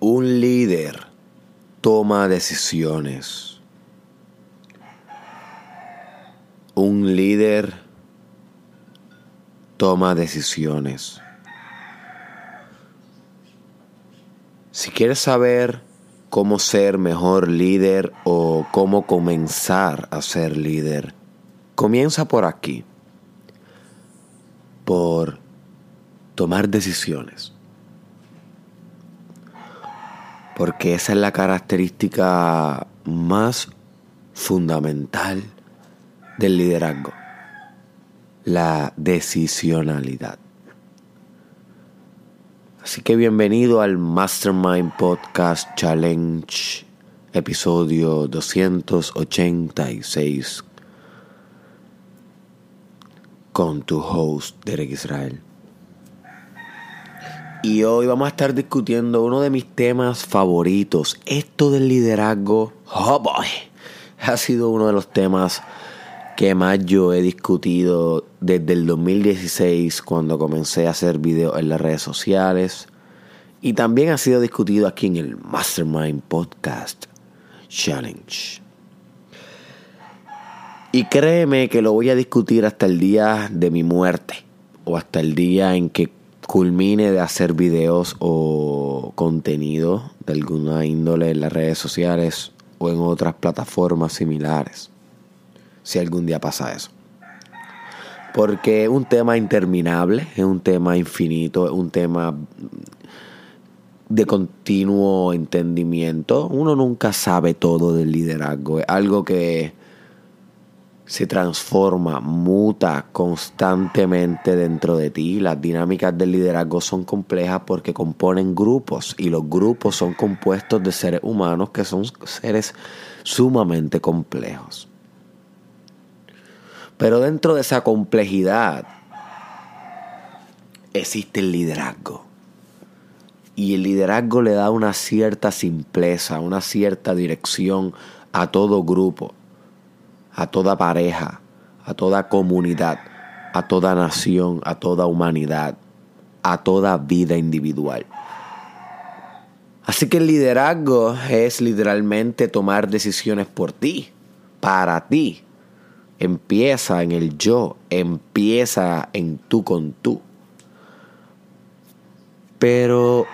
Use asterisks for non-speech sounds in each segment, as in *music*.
Un líder toma decisiones. Un líder toma decisiones. Si quieres saber cómo ser mejor líder o cómo comenzar a ser líder, comienza por aquí, por tomar decisiones. Porque esa es la característica más fundamental del liderazgo, la decisionalidad. Así que bienvenido al Mastermind Podcast Challenge, episodio 286, con tu host Derek Israel. Y hoy vamos a estar discutiendo uno de mis temas favoritos, esto del liderazgo. Oh boy, ha sido uno de los temas que más yo he discutido desde el 2016 cuando comencé a hacer videos en las redes sociales y también ha sido discutido aquí en el Mastermind Podcast Challenge. Y créeme que lo voy a discutir hasta el día de mi muerte o hasta el día en que culmine de hacer videos o contenido de alguna índole en las redes sociales o en otras plataformas similares si algún día pasa eso. Porque es un tema interminable, es un tema infinito, es un tema de continuo entendimiento. Uno nunca sabe todo del liderazgo, es algo que se transforma, muta constantemente dentro de ti. Las dinámicas del liderazgo son complejas porque componen grupos y los grupos son compuestos de seres humanos que son seres sumamente complejos. Pero dentro de esa complejidad existe el liderazgo. Y el liderazgo le da una cierta simpleza, una cierta dirección a todo grupo, a toda pareja, a toda comunidad, a toda nación, a toda humanidad, a toda vida individual. Así que el liderazgo es literalmente tomar decisiones por ti, para ti, empieza en el yo, empieza en tú con tú. Pero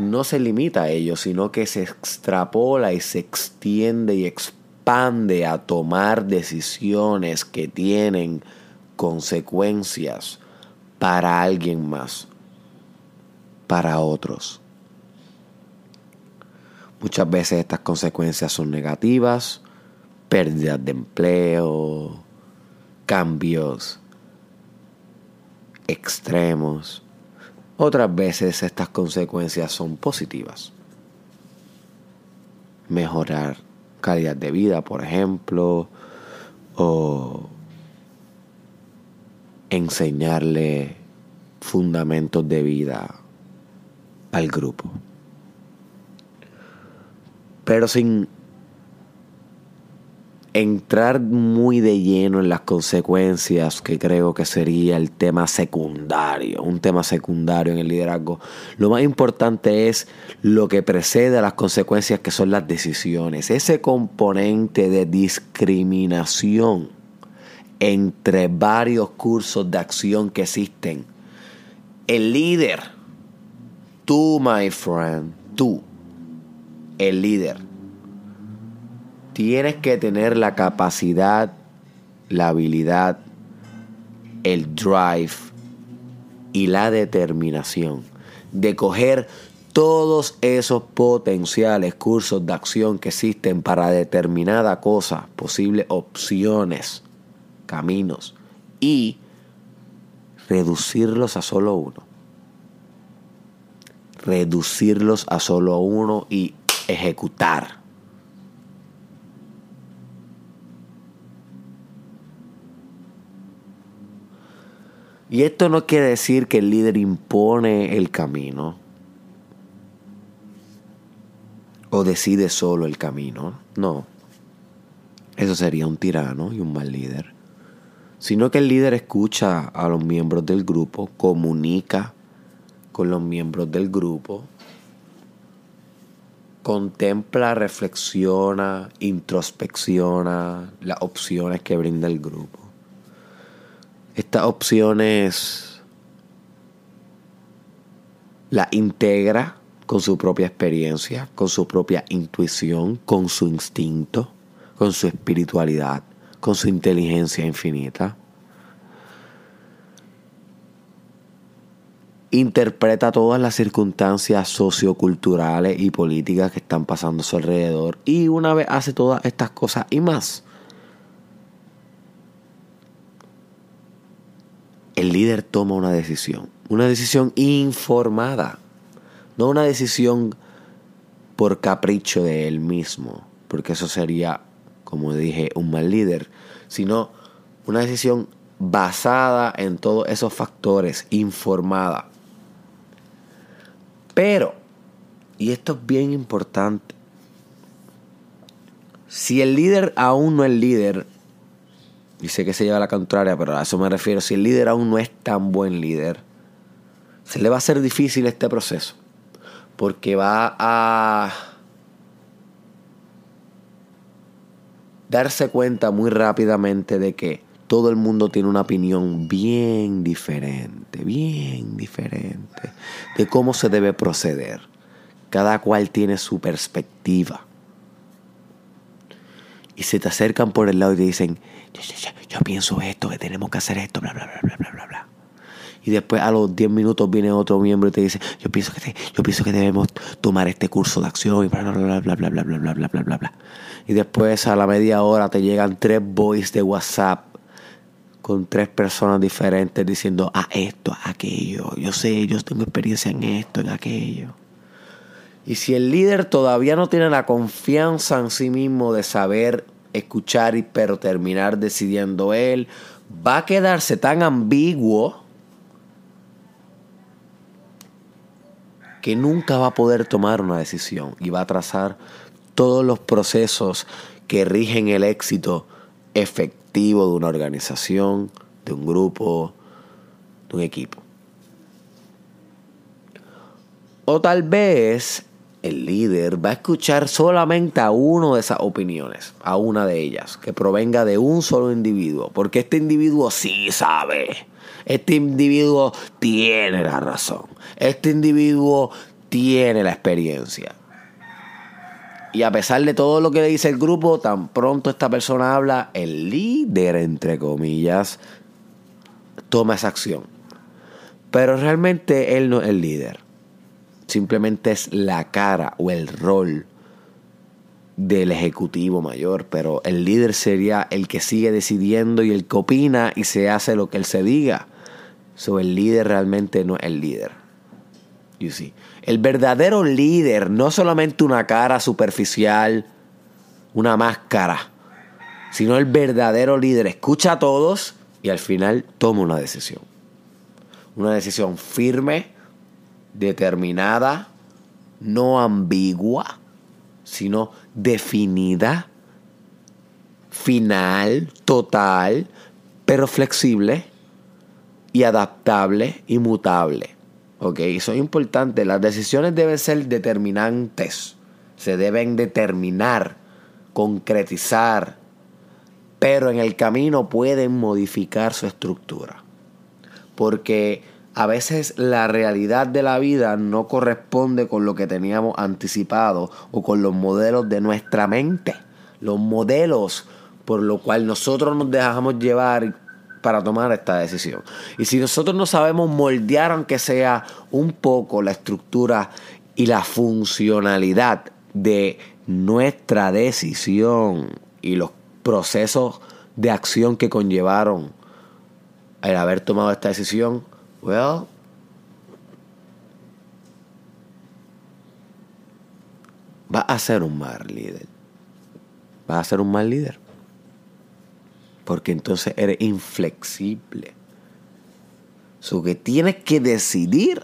no se limita a ello, sino que se extrapola y se extiende y expande a tomar decisiones que tienen consecuencias para alguien más, para otros. Muchas veces estas consecuencias son negativas, pérdidas de empleo, cambios extremos. Otras veces estas consecuencias son positivas. Mejorar calidad de vida, por ejemplo, o enseñarle fundamentos de vida al grupo. Pero sin entrar muy de lleno en las consecuencias, que creo que sería el tema secundario, un tema secundario en el liderazgo. Lo más importante es lo que precede a las consecuencias, que son las decisiones. Ese componente de discriminación entre varios cursos de acción que existen. El líder, tú, my friend, tú, el líder tienes que tener la capacidad, la habilidad, el drive y la determinación de coger todos esos potenciales cursos de acción que existen para determinada cosa, posibles opciones, caminos, y reducirlos a solo uno. Reducirlos a solo uno y ejecutar. Y esto no quiere decir que el líder impone el camino o decide solo el camino. No. Eso sería un tirano y un mal líder. Sino que el líder escucha a los miembros del grupo, comunica con los miembros del grupo contempla, reflexiona, introspecciona las opciones que brinda el grupo. Estas opciones las integra con su propia experiencia, con su propia intuición, con su instinto, con su espiritualidad, con su inteligencia infinita. interpreta todas las circunstancias socioculturales y políticas que están pasando a su alrededor y una vez hace todas estas cosas y más, el líder toma una decisión, una decisión informada, no una decisión por capricho de él mismo, porque eso sería, como dije, un mal líder, sino una decisión basada en todos esos factores, informada. Pero, y esto es bien importante, si el líder aún no es líder, sé que se lleva la contraria, pero a eso me refiero, si el líder aún no es tan buen líder, se le va a hacer difícil este proceso, porque va a darse cuenta muy rápidamente de que todo el mundo tiene una opinión bien diferente, bien diferente de cómo se debe proceder. Cada cual tiene su perspectiva. Y se te acercan por el lado y te dicen, yo, pienso esto, que tenemos que hacer esto, bla, bla, bla, bla, bla, bla, bla. Y después a los 10 minutos viene otro miembro y te dice, yo pienso que, yo pienso que debemos tomar este curso de acción y bla, bla, bla, bla, bla, bla, bla, bla, bla, bla, bla, bla. Y después a la media hora te llegan tres boys de WhatsApp con tres personas diferentes diciendo a esto, a aquello. Yo sé, yo tengo experiencia en esto, en aquello. Y si el líder todavía no tiene la confianza en sí mismo de saber escuchar y pero terminar decidiendo él, va a quedarse tan ambiguo que nunca va a poder tomar una decisión y va a trazar todos los procesos que rigen el éxito efectivo de una organización, de un grupo, de un equipo. O tal vez el líder va a escuchar solamente a uno de esas opiniones, a una de ellas, que provenga de un solo individuo, porque este individuo sí sabe, este individuo tiene la razón, este individuo tiene la experiencia. Y a pesar de todo lo que le dice el grupo, tan pronto esta persona habla, el líder, entre comillas, toma esa acción. Pero realmente él no es el líder. Simplemente es la cara o el rol del ejecutivo mayor. Pero el líder sería el que sigue decidiendo y el que opina y se hace lo que él se diga. So, el líder realmente no es el líder. You see. El verdadero líder, no solamente una cara superficial, una máscara, sino el verdadero líder escucha a todos y al final toma una decisión. Una decisión firme, determinada, no ambigua, sino definida, final, total, pero flexible y adaptable y mutable. Ok, eso es importante. Las decisiones deben ser determinantes. Se deben determinar, concretizar. Pero en el camino pueden modificar su estructura. Porque a veces la realidad de la vida no corresponde con lo que teníamos anticipado o con los modelos de nuestra mente. Los modelos por lo cual nosotros nos dejamos llevar para tomar esta decisión. Y si nosotros no sabemos moldear, aunque sea un poco, la estructura y la funcionalidad de nuestra decisión y los procesos de acción que conllevaron el haber tomado esta decisión, well, va a ser un mal líder. Va a ser un mal líder porque entonces eres inflexible. So que tienes que decidir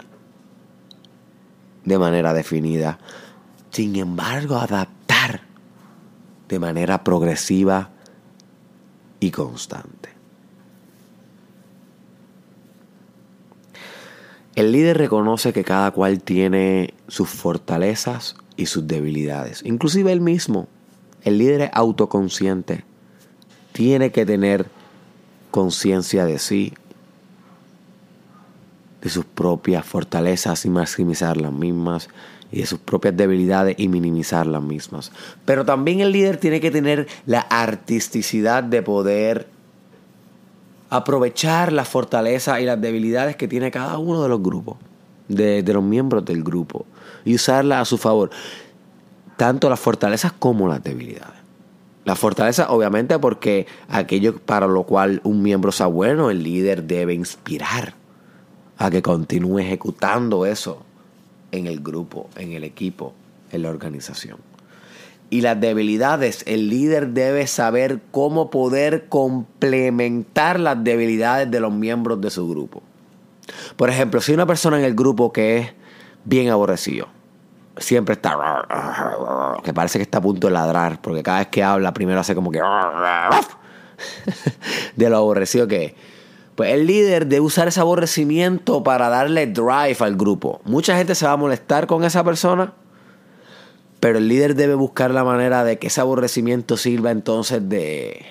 de manera definida. Sin embargo, adaptar de manera progresiva y constante. El líder reconoce que cada cual tiene sus fortalezas y sus debilidades. Inclusive él mismo, el líder es autoconsciente, tiene que tener conciencia de sí, de sus propias fortalezas y maximizar las mismas, y de sus propias debilidades y minimizar las mismas. Pero también el líder tiene que tener la artisticidad de poder aprovechar las fortalezas y las debilidades que tiene cada uno de los grupos, de, los miembros del grupo, y usarlas a su favor, tanto las fortalezas como las debilidades. La fortaleza, obviamente, porque aquello para lo cual un miembro sea bueno, el líder debe inspirar a que continúe ejecutando eso en el grupo, en el equipo, en la organización. Y las debilidades, el líder debe saber cómo poder complementar las debilidades de los miembros de su grupo. Por ejemplo, si hay una persona en el grupo que es bien aborrecido, siempre está que parece que está a punto de ladrar, porque cada vez que habla primero hace como que *laughs* de lo aborrecido que es pues el líder debe usar ese aborrecimiento para darle drive al grupo. Mucha gente se va a molestar con esa persona, pero el líder debe buscar la manera de que ese aborrecimiento sirva entonces de,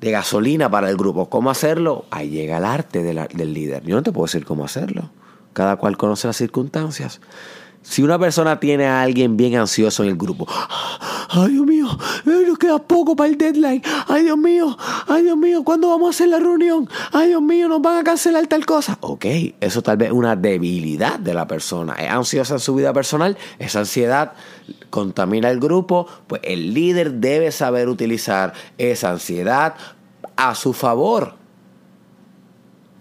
de gasolina para el grupo. ¿Cómo hacerlo? Ahí llega el arte del líder. Yo no te puedo decir cómo hacerlo. Cada cual conoce las circunstancias. Si una persona tiene a alguien bien ansioso en el grupo, ay Dios mío, nos queda poco para el deadline, ay Dios mío, ay Dios mío, ¿cuándo vamos a hacer la reunión? Ay Dios mío, nos van a cancelar tal cosa. Ok, eso tal vez es una debilidad de la persona. Es ansiosa en su vida personal, esa ansiedad contamina el grupo, pues el líder debe saber utilizar esa ansiedad a su favor.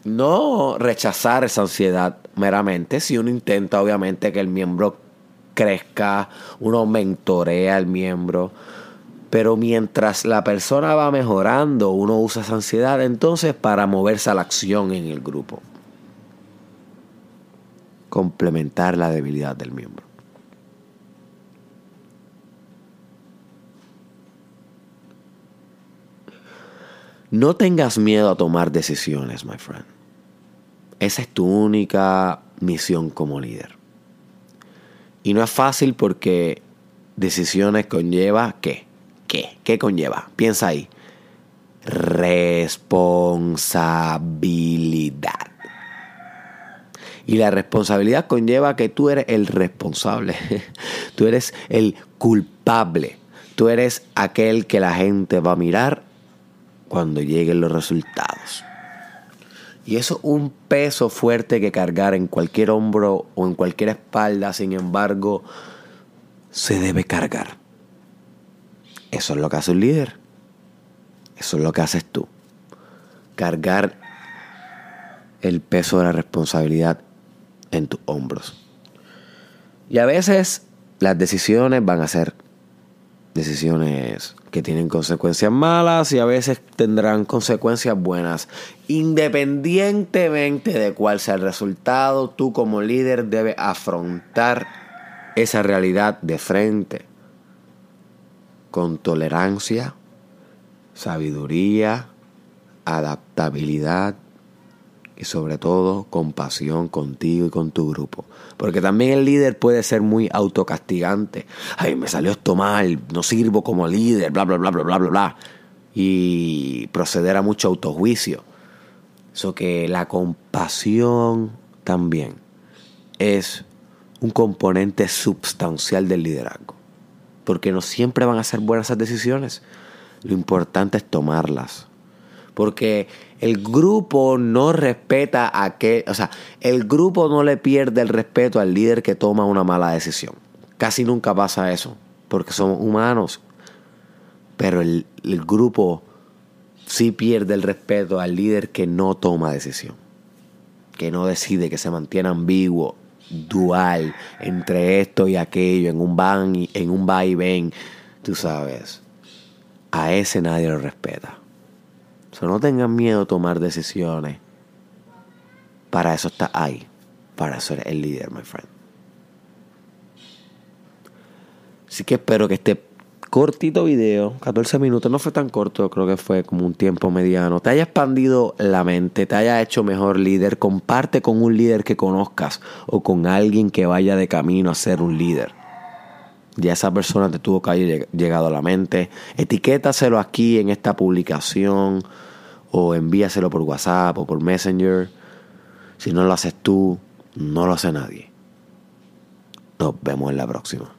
No rechazar esa ansiedad meramente, si uno intenta obviamente que el miembro crezca, uno mentorea al miembro, pero mientras la persona va mejorando, uno usa esa ansiedad entonces para moverse a la acción en el grupo. Complementar la debilidad del miembro. No tengas miedo a tomar decisiones, my friend. Esa es tu única misión como líder. Y no es fácil porque decisiones conlleva qué? ¿Qué? ¿Qué conlleva? Piensa ahí. Responsabilidad. Y la responsabilidad conlleva que tú eres el responsable. *laughs* tú eres el culpable. Tú eres aquel que la gente va a mirar cuando lleguen los resultados. Y eso es un peso fuerte que cargar en cualquier hombro o en cualquier espalda, sin embargo, se debe cargar. Eso es lo que hace un líder. Eso es lo que haces tú. Cargar el peso de la responsabilidad en tus hombros. Y a veces las decisiones van a ser decisiones que tienen consecuencias malas y a veces tendrán consecuencias buenas. Independientemente de cuál sea el resultado, tú como líder debes afrontar esa realidad de frente con tolerancia, sabiduría, adaptabilidad y sobre todo compasión contigo y con tu grupo. Porque también el líder puede ser muy autocastigante. Ay, me salió esto mal, no sirvo como líder, bla, bla, bla, bla, bla, bla, bla. Y proceder a mucho autojuicio. Eso que la compasión también es un componente sustancial del liderazgo. Porque no siempre van a ser buenas esas decisiones. Lo importante es tomarlas. Porque el grupo no respeta a que, o sea, el grupo no le pierde el respeto al líder que toma una mala decisión. Casi nunca pasa eso, porque somos humanos. Pero el, grupo sí pierde el respeto al líder que no toma decisión, que no decide, que se mantiene ambiguo, dual entre esto y aquello, en un van, en un va y ven, tú sabes. A ese nadie lo respeta no tengan miedo a tomar decisiones. Para eso está ahí. Para ser el líder, my friend. Así que espero que este cortito video, 14 minutos, no fue tan corto, creo que fue como un tiempo mediano, te haya expandido la mente, te haya hecho mejor líder. Comparte con un líder que conozcas o con alguien que vaya de camino a ser un líder. Ya esa persona te tuvo que haber llegado a la mente. Etiquétaselo aquí en esta publicación o envíaselo por WhatsApp o por Messenger. Si no lo haces tú, no lo hace nadie. Nos vemos en la próxima.